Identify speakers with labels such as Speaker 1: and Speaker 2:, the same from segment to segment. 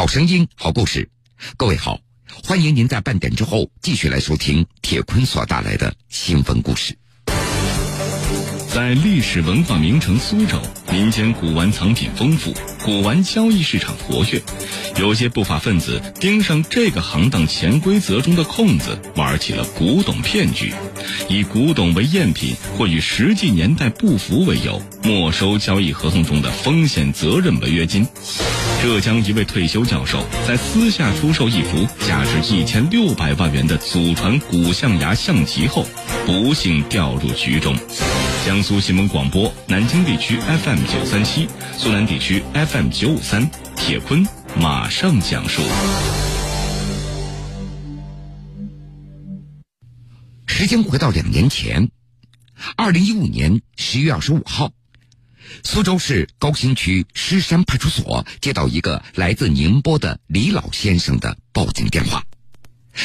Speaker 1: 好声音，好故事。各位好，欢迎您在半点之后继续来收听铁坤所带来的新闻故事。
Speaker 2: 在历史文化名城苏州，民间古玩藏品丰富，古玩交易市场活跃。有些不法分子盯上这个行当潜规则中的空子，玩起了古董骗局，以古董为赝品或与实际年代不符为由，没收交易合同中的风险责任违约金。浙江一位退休教授在私下出售一幅价值一千六百万元的祖传古象牙象棋后，不幸掉入局中。江苏新闻广播南京地区 FM 九三七，苏南地区 FM 九五三，铁坤马上讲述。
Speaker 1: 时间回到两年前，二零一五年十月二十五号，苏州市高新区狮山派出所接到一个来自宁波的李老先生的报警电话。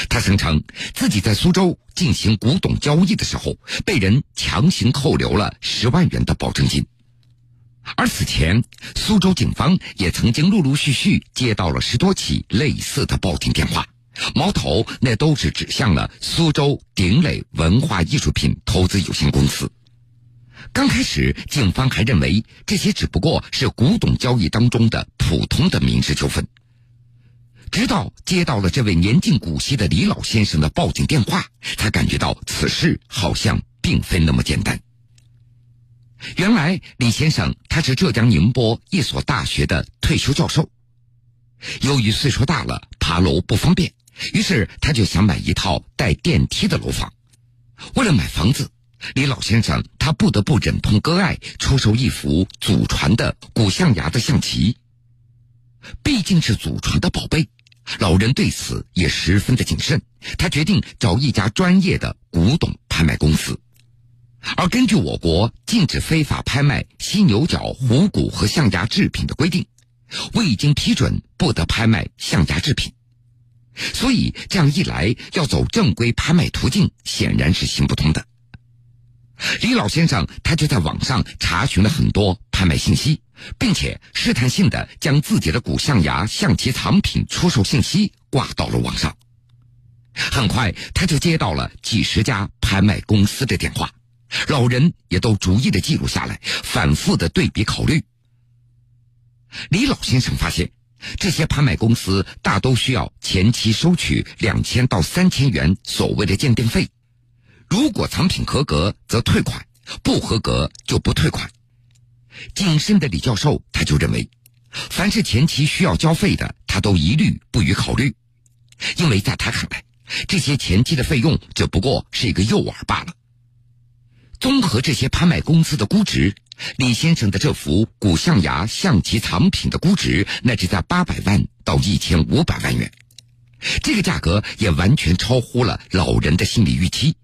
Speaker 1: 他声称自己在苏州进行古董交易的时候，被人强行扣留了十万元的保证金。而此前，苏州警方也曾经陆陆续续接到了十多起类似的报警电话，矛头那都是指向了苏州鼎磊文化艺术品投资有限公司。刚开始，警方还认为这些只不过是古董交易当中的普通的民事纠纷。直到接到了这位年近古稀的李老先生的报警电话，才感觉到此事好像并非那么简单。原来，李先生他是浙江宁波一所大学的退休教授，由于岁数大了，爬楼不方便，于是他就想买一套带电梯的楼房。为了买房子，李老先生他不得不忍痛割爱，出售一幅祖传的古象牙的象棋。毕竟是祖传的宝贝。老人对此也十分的谨慎，他决定找一家专业的古董拍卖公司。而根据我国禁止非法拍卖犀牛角、虎骨和象牙制品的规定，未经批准不得拍卖象牙制品。所以这样一来，要走正规拍卖途径显然是行不通的。李老先生他就在网上查询了很多拍卖信息。并且试探性的将自己的古象牙象棋藏品出售信息挂到了网上，很快他就接到了几十家拍卖公司的电话，老人也都逐一的记录下来，反复的对比考虑。李老先生发现，这些拍卖公司大都需要前期收取两千到三千元所谓的鉴定费，如果藏品合格则退款，不合格就不退款。谨慎的李教授，他就认为，凡是前期需要交费的，他都一律不予考虑，因为在他看来，这些前期的费用只不过是一个诱饵罢了。综合这些拍卖公司的估值，李先生的这幅古象牙象棋藏品的估值，那是在八百万到一千五百万元，这个价格也完全超乎了老人的心理预期。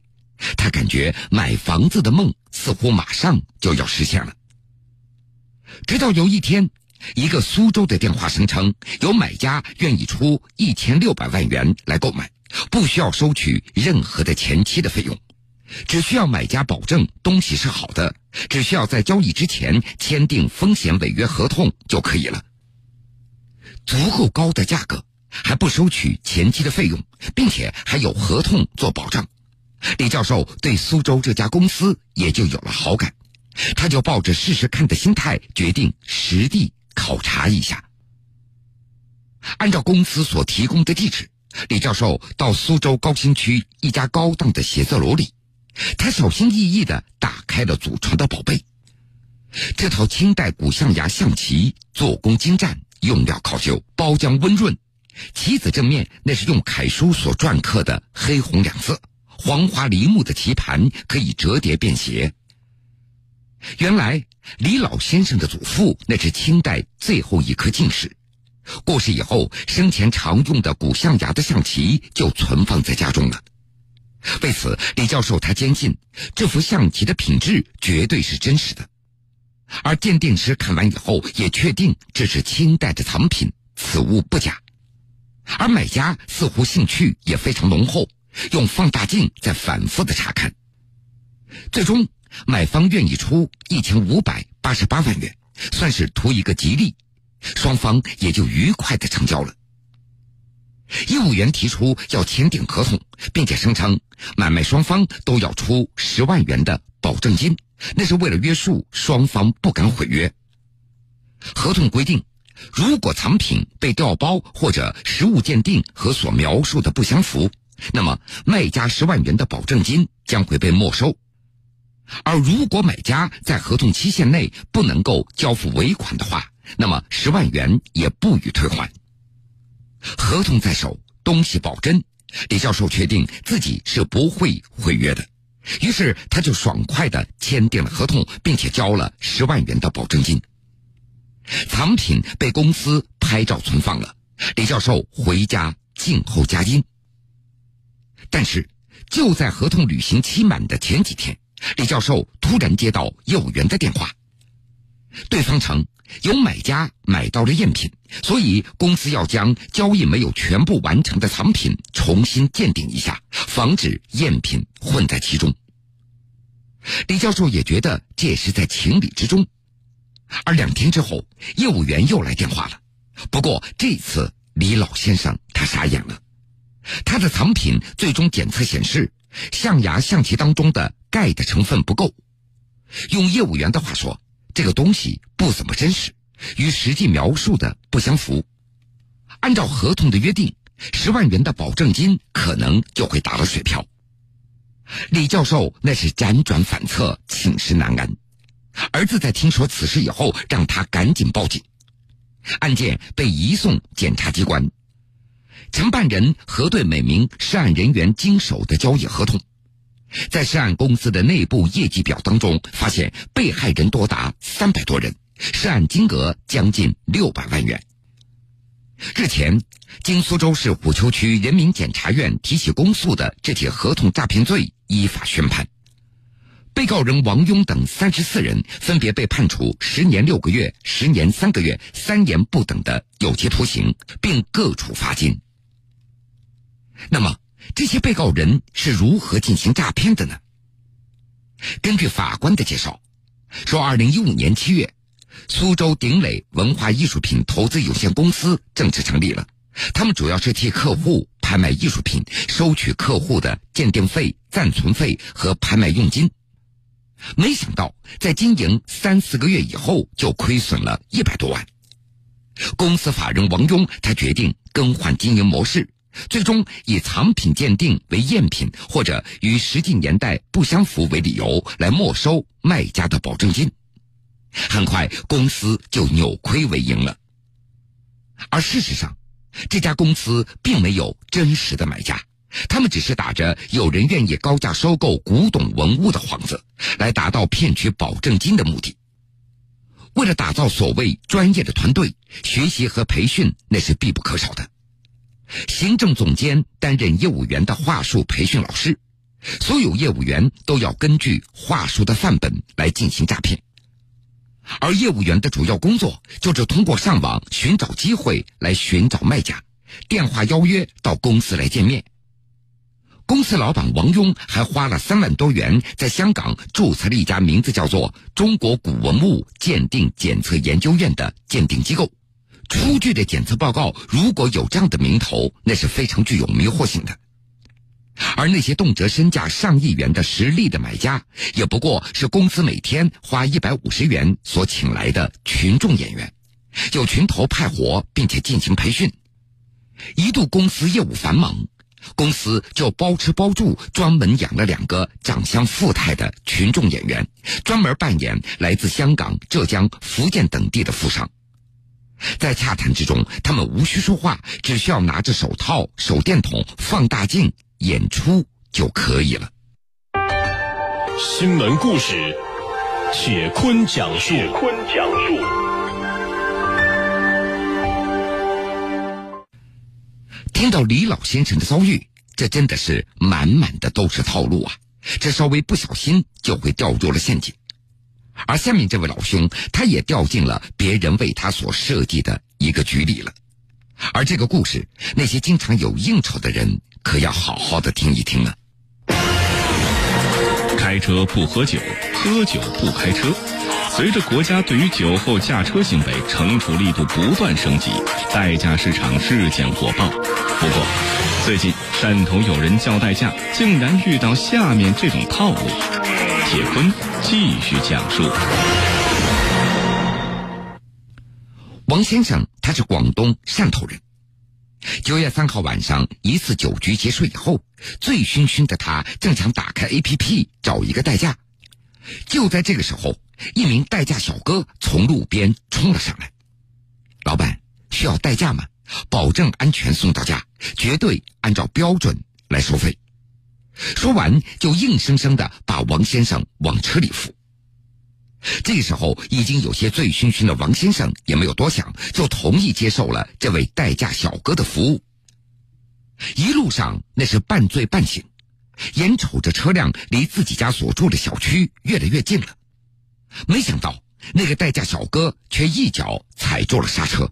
Speaker 1: 他感觉买房子的梦似乎马上就要实现了。直到有一天，一个苏州的电话声称有买家愿意出一千六百万元来购买，不需要收取任何的前期的费用，只需要买家保证东西是好的，只需要在交易之前签订风险违约合同就可以了。足够高的价格，还不收取前期的费用，并且还有合同做保障，李教授对苏州这家公司也就有了好感。他就抱着试试看的心态，决定实地考察一下。按照公司所提供的地址，李教授到苏州高新区一家高档的写字楼里，他小心翼翼的打开了祖传的宝贝。这套清代古象牙象棋，做工精湛，用料考究，包浆温润。棋子正面那是用楷书所篆刻的黑红两色，黄花梨木的棋盘可以折叠便携。原来李老先生的祖父那是清代最后一颗进士，过世以后，生前常用的古象牙的象棋就存放在家中了。为此，李教授他坚信这幅象棋的品质绝对是真实的，而鉴定师看完以后也确定这是清代的藏品，此物不假。而买家似乎兴趣也非常浓厚，用放大镜在反复的查看，最终。买方愿意出一千五百八十八万元，算是图一个吉利，双方也就愉快的成交了。业务员提出要签订合同，并且声称买卖双方都要出十万元的保证金，那是为了约束双方不敢毁约。合同规定，如果藏品被调包或者实物鉴定和所描述的不相符，那么卖家十万元的保证金将会被没收。而如果买家在合同期限内不能够交付尾款的话，那么十万元也不予退还。合同在手，东西保真。李教授确定自己是不会毁约的，于是他就爽快的签订了合同，并且交了十万元的保证金。藏品被公司拍照存放了，李教授回家静候佳音。但是就在合同履行期满的前几天，李教授突然接到业务员的电话，对方称。有买家买到了赝品，所以公司要将交易没有全部完成的藏品重新鉴定一下，防止赝品混在其中。李教授也觉得这也是在情理之中。而两天之后，业务员又来电话了，不过这次李老先生他傻眼了，他的藏品最终检测显示，象牙象棋当中的钙的成分不够。用业务员的话说。这个东西不怎么真实，与实际描述的不相符。按照合同的约定，十万元的保证金可能就会打了水漂。李教授那是辗转反侧，寝食难安。儿子在听说此事以后，让他赶紧报警。案件被移送检察机关，承办人核对每名涉案人员经手的交易合同。在涉案公司的内部业绩表当中，发现被害人多达三百多人，涉案金额将近六百万元。日前，经苏州市虎丘区人民检察院提起公诉的这起合同诈骗罪依法宣判，被告人王庸等三十四人分别被判处十年六个月、十年三个月、三年不等的有期徒刑，并各处罚金。那么？这些被告人是如何进行诈骗的呢？根据法官的介绍，说，二零一五年七月，苏州鼎磊文化艺术品投资有限公司正式成立了。他们主要是替客户拍卖艺术品，收取客户的鉴定费、暂存费和拍卖佣金。没想到，在经营三四个月以后，就亏损了一百多万。公司法人王庸，他决定更换经营模式。最终以藏品鉴定为赝品或者与实际年代不相符为理由来没收卖家的保证金，很快公司就扭亏为盈了。而事实上，这家公司并没有真实的买家，他们只是打着有人愿意高价收购古董文物的幌子，来达到骗取保证金的目的。为了打造所谓专业的团队，学习和培训那是必不可少的。行政总监担任业务员的话术培训老师，所有业务员都要根据话术的范本来进行诈骗。而业务员的主要工作就是通过上网寻找机会来寻找卖家，电话邀约到公司来见面。公司老板王庸还花了三万多元在香港注册了一家名字叫做“中国古文物鉴定检测研究院”的鉴定机构。出具的检测报告如果有这样的名头，那是非常具有迷惑性的。而那些动辄身价上亿元的实力的买家，也不过是公司每天花一百五十元所请来的群众演员，有群头派活，并且进行培训。一度公司业务繁忙，公司就包吃包住，专门养了两个长相富态的群众演员，专门扮演来自香港、浙江、福建等地的富商。在洽谈之中，他们无需说话，只需要拿着手套、手电筒、放大镜演出就可以了。
Speaker 3: 新闻故事，铁坤讲述。铁坤讲述。
Speaker 1: 听到李老先生的遭遇，这真的是满满的都是套路啊！这稍微不小心就会掉入了陷阱。而下面这位老兄，他也掉进了别人为他所设计的一个局里了。而这个故事，那些经常有应酬的人可要好好的听一听了。
Speaker 2: 开车不喝酒，喝酒不开车。随着国家对于酒后驾车行为惩处力度不断升级，代驾市场日渐火爆。不过，最近汕头有人叫代驾，竟然遇到下面这种套路。铁坤继续讲述：
Speaker 1: 王先生他是广东汕头人。九月三号晚上，一次酒局结束以后，醉醺醺的他正想打开 APP 找一个代驾。就在这个时候，一名代驾小哥从路边冲了上来：“老板，需要代驾吗？保证安全送到家，绝对按照标准来收费。”说完，就硬生生的把王先生往车里扶。这时候，已经有些醉醺醺的王先生也没有多想，就同意接受了这位代驾小哥的服务。一路上那是半醉半醒，眼瞅着车辆离自己家所住的小区越来越近了，没想到那个代驾小哥却一脚踩住了刹车。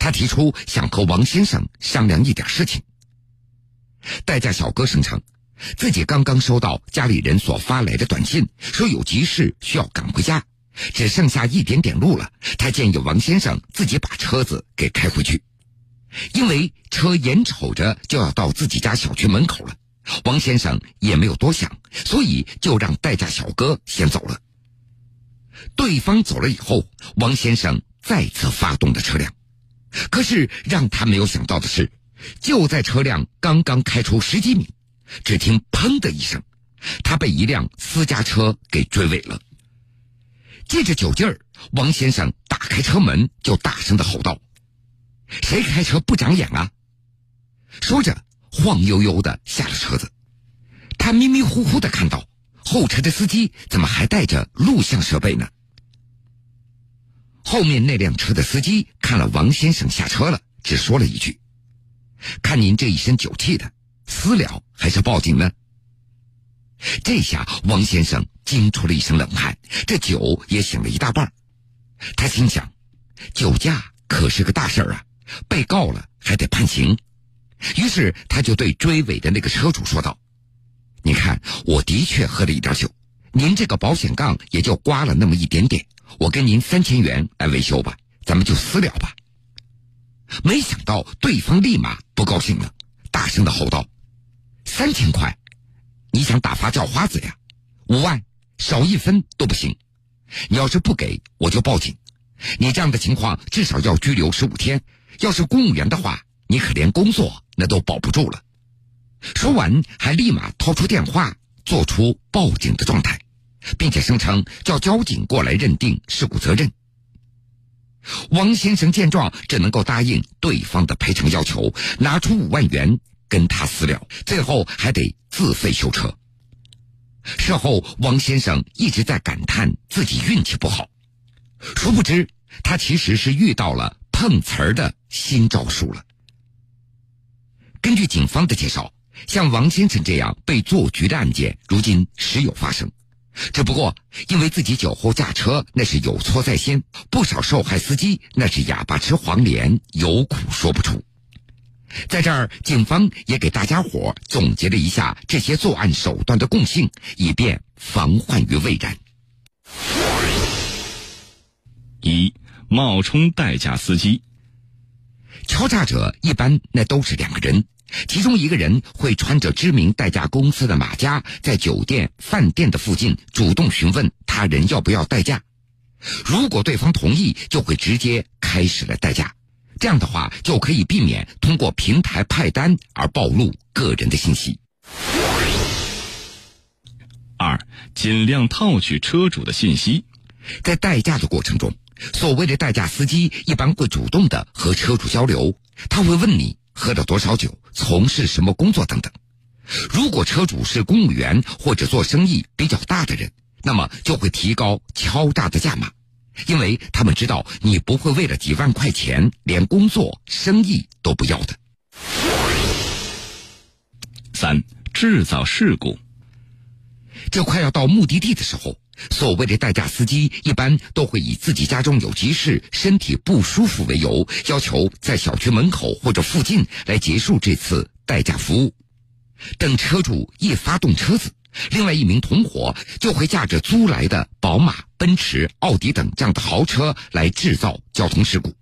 Speaker 1: 他提出想和王先生商量一点事情。代驾小哥声称。自己刚刚收到家里人所发来的短信，说有急事需要赶回家，只剩下一点点路了。他建议王先生自己把车子给开回去，因为车眼瞅着就要到自己家小区门口了。王先生也没有多想，所以就让代驾小哥先走了。对方走了以后，王先生再次发动了车辆，可是让他没有想到的是，就在车辆刚刚开出十几米。只听“砰”的一声，他被一辆私家车给追尾了。借着酒劲儿，王先生打开车门就大声的吼道：“谁开车不长眼啊！”说着，晃悠悠的下了车子。他迷迷糊糊的看到后车的司机怎么还带着录像设备呢？后面那辆车的司机看了王先生下车了，只说了一句：“看您这一身酒气的。”私了还是报警呢？这下王先生惊出了一身冷汗，这酒也醒了一大半。他心想，酒驾可是个大事儿啊，被告了还得判刑。于是他就对追尾的那个车主说道：“你看，我的确喝了一点酒，您这个保险杠也就刮了那么一点点，我跟您三千元来维修吧，咱们就私了吧。”没想到对方立马不高兴了，大声的吼道。三千块，你想打发叫花子呀？五万，少一分都不行。你要是不给，我就报警。你这样的情况至少要拘留十五天。要是公务员的话，你可连工作那都保不住了。说完，还立马掏出电话，做出报警的状态，并且声称叫交警过来认定事故责任。王先生见状，只能够答应对方的赔偿要求，拿出五万元。跟他私了，最后还得自费修车。事后，王先生一直在感叹自己运气不好，殊不知他其实是遇到了碰瓷儿的新招数了。根据警方的介绍，像王先生这样被做局的案件，如今时有发生。只不过因为自己酒后驾车，那是有错在先，不少受害司机那是哑巴吃黄连，有苦说不出。在这儿，警方也给大家伙总结了一下这些作案手段的共性，以便防患于未然。
Speaker 2: 一冒充代驾司机，
Speaker 1: 敲诈者一般那都是两个人，其中一个人会穿着知名代驾公司的马甲，在酒店、饭店的附近主动询问他人要不要代驾，如果对方同意，就会直接开始了代驾。这样的话，就可以避免通过平台派单而暴露个人的信息。
Speaker 2: 二，尽量套取车主的信息。
Speaker 1: 在代驾的过程中，所谓的代驾司机一般会主动的和车主交流，他会问你喝了多少酒，从事什么工作等等。如果车主是公务员或者做生意比较大的人，那么就会提高敲诈的价码。因为他们知道你不会为了几万块钱连工作、生意都不要的。
Speaker 2: 三、制造事故。
Speaker 1: 这快要到目的地的时候，所谓的代驾司机一般都会以自己家中有急事、身体不舒服为由，要求在小区门口或者附近来结束这次代驾服务。等车主一发动车子，另外一名同伙就会驾着租来的宝马、奔驰、奥迪等这样的豪车来制造交通事故。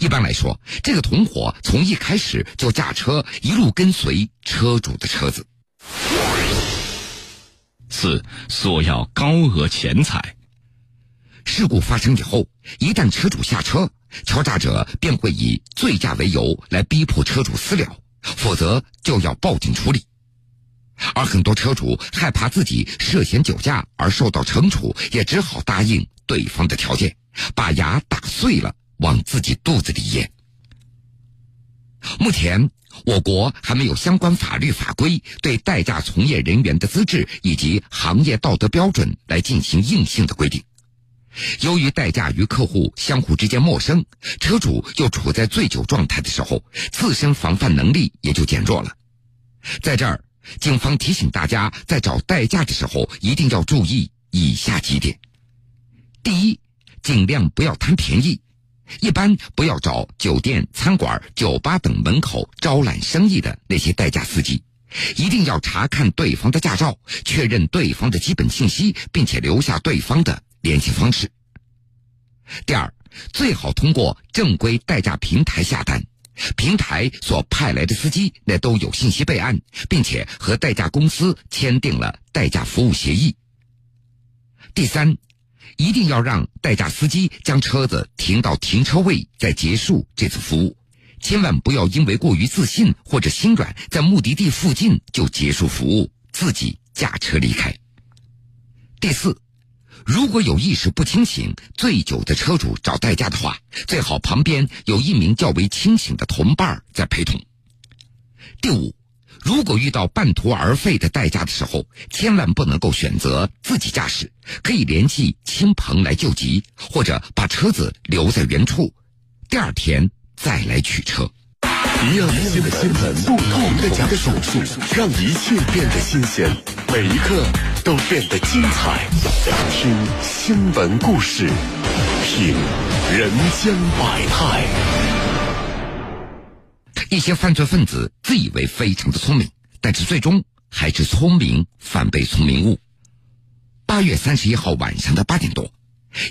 Speaker 1: 一般来说，这个同伙从一开始就驾车一路跟随车主的车子。
Speaker 2: 四索要高额钱财。
Speaker 1: 事故发生以后，一旦车主下车，敲诈者便会以醉驾为由来逼迫车主私了，否则就要报警处理。而很多车主害怕自己涉嫌酒驾而受到惩处，也只好答应对方的条件，把牙打碎了往自己肚子里咽。目前，我国还没有相关法律法规对代驾从业人员的资质以及行业道德标准来进行硬性的规定。由于代驾与客户相互之间陌生，车主又处在醉酒状态的时候，自身防范能力也就减弱了。在这儿，警方提醒大家，在找代驾的时候一定要注意以下几点：第一，尽量不要贪便宜，一般不要找酒店、餐馆、酒吧等门口招揽生意的那些代驾司机，一定要查看对方的驾照，确认对方的基本信息，并且留下对方的。联系方式。第二，最好通过正规代驾平台下单，平台所派来的司机那都有信息备案，并且和代驾公司签订了代驾服务协议。第三，一定要让代驾司机将车子停到停车位再结束这次服务，千万不要因为过于自信或者心软，在目的地附近就结束服务，自己驾车离开。第四。如果有意识不清醒、醉酒的车主找代驾的话，最好旁边有一名较为清醒的同伴在陪同。第五，如果遇到半途而废的代驾的时候，千万不能够选择自己驾驶，可以联系亲朋来救急，或者把车子留在原处，第二天再来取车。
Speaker 4: 一样新的新闻，不同的讲述，让一切变得新鲜，每一刻都变得精彩。听新闻故事，品人间百态。
Speaker 1: 一些犯罪分子自以为非常的聪明，但是最终还是聪明反被聪明误。八月三十一号晚上的八点多。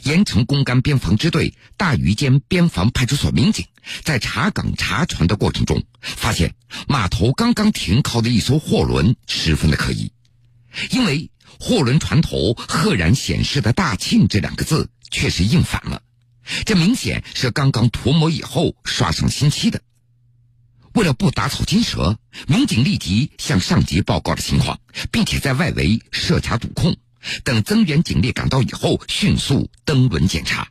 Speaker 1: 盐城公干边防支队大余间边防派出所民警在查岗查船的过程中，发现码头刚刚停靠的一艘货轮十分的可疑，因为货轮船头赫然显示的“大庆”这两个字却是印反了，这明显是刚刚涂抹以后刷上新漆的。为了不打草惊蛇，民警立即向上级报告了情况，并且在外围设卡堵控。等增援警力赶到以后，迅速登轮检查。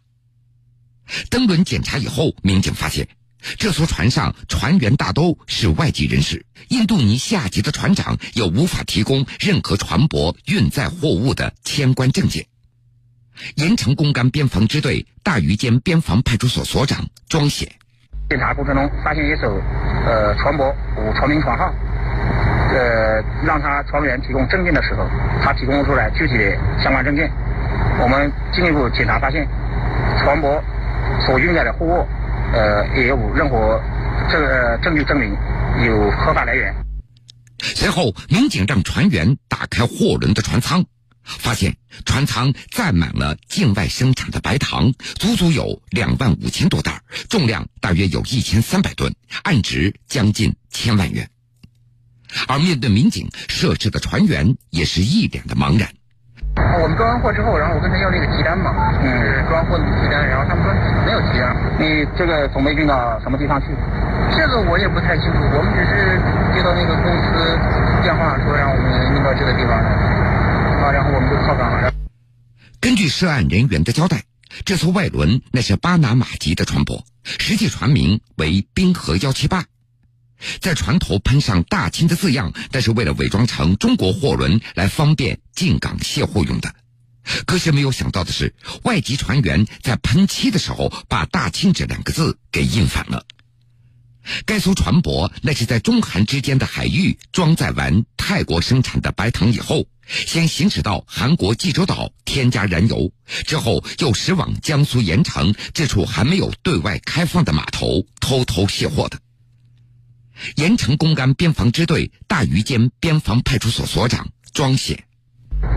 Speaker 1: 登轮检查以后，民警发现这艘船上船员大都是外籍人士，印度尼西亚籍的船长又无法提供任何船舶运载货物的签关证件。盐城公干边防支队大鱼间边防派出所所长庄显，
Speaker 5: 检查过程中发现一艘呃船舶无船名船号。呃，让他船员提供证件的时候，他提供出来具体的相关证件。我们进一步检查发现，船舶所运载的货物，呃，也无任何这个证据证明有合法来源。
Speaker 1: 随后，民警让船员打开货轮的船舱，发现船舱载满了境外生产的白糖，足足有两万五千多袋，重量大约有一千三百吨，案值将近千万元。而面对民警设置的船员，也是一脸的茫然。
Speaker 5: 啊我们装完货之后，然后我跟他要那个提单嘛，嗯，装货的提单，然后他们说没有提单，你这个总没运到什么地方去？这个我也不太清楚，我们只是接到那个公司电话说让我们运到这个地方，啊，然后我们就靠港。
Speaker 1: 根据涉案人员的交代，这艘外轮那是巴拿马籍的船舶，实际船名为冰河幺七八。在船头喷上“大清”的字样，但是为了伪装成中国货轮来方便进港卸货用的。可是没有想到的是，外籍船员在喷漆的时候把“大清”这两个字给印反了。该艘船舶那是在中韩之间的海域装载完泰国生产的白糖以后，先行驶到韩国济州岛添加燃油，之后又驶往江苏盐城这处还没有对外开放的码头偷偷卸货的。盐城公安边防支队大余间边防派出所所长庄显。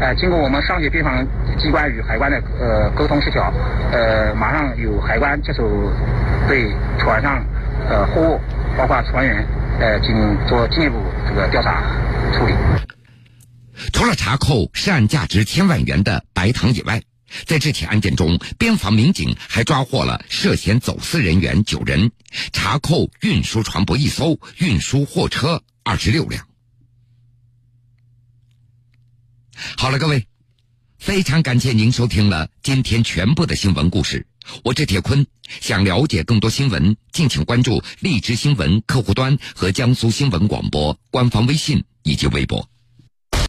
Speaker 5: 呃，经过我们上级边防机关与海关的呃沟通协调，呃，马上有海关接手对船上呃货物，包括船员，呃，进行做进一步这个调查处理。
Speaker 1: 除了查扣涉案价值千万元的白糖以外，在这起案件中，边防民警还抓获了涉嫌走私人员九人，查扣运输船舶一艘，运输货车二十六辆。好了，各位，非常感谢您收听了今天全部的新闻故事。我是铁坤，想了解更多新闻，敬请关注荔枝新闻客户端和江苏新闻广播官方微信以及微博。